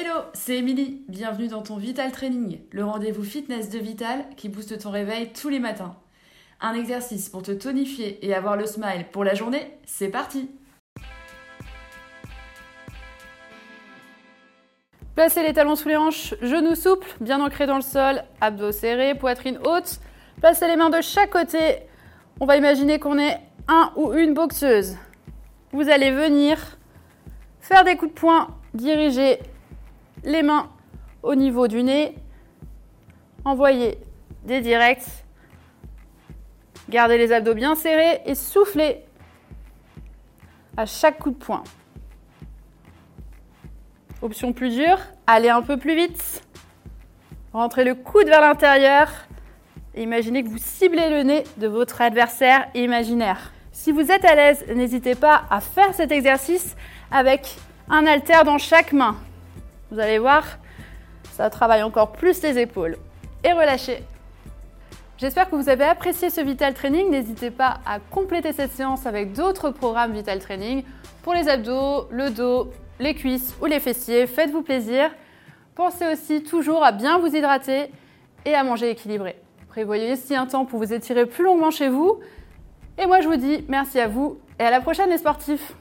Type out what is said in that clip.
Hello, c'est Émilie. Bienvenue dans ton Vital Training, le rendez-vous fitness de Vital qui booste ton réveil tous les matins. Un exercice pour te tonifier et avoir le smile pour la journée, c'est parti Placez les talons sous les hanches, genoux souples, bien ancrés dans le sol, abdos serrés, poitrine haute. Placez les mains de chaque côté. On va imaginer qu'on est un ou une boxeuse. Vous allez venir faire des coups de poing, diriger les mains au niveau du nez, envoyer des directs, gardez les abdos bien serrés et soufflez à chaque coup de poing. Option plus dure, allez un peu plus vite. Rentrez le coude vers l'intérieur imaginez que vous ciblez le nez de votre adversaire imaginaire. Si vous êtes à l'aise, n'hésitez pas à faire cet exercice avec un haltère dans chaque main. Vous allez voir, ça travaille encore plus les épaules. Et relâchez. J'espère que vous avez apprécié ce Vital Training. N'hésitez pas à compléter cette séance avec d'autres programmes Vital Training pour les abdos, le dos, les cuisses ou les fessiers. Faites-vous plaisir. Pensez aussi toujours à bien vous hydrater et à manger équilibré. Prévoyez aussi un temps pour vous étirer plus longuement chez vous. Et moi, je vous dis merci à vous et à la prochaine les sportifs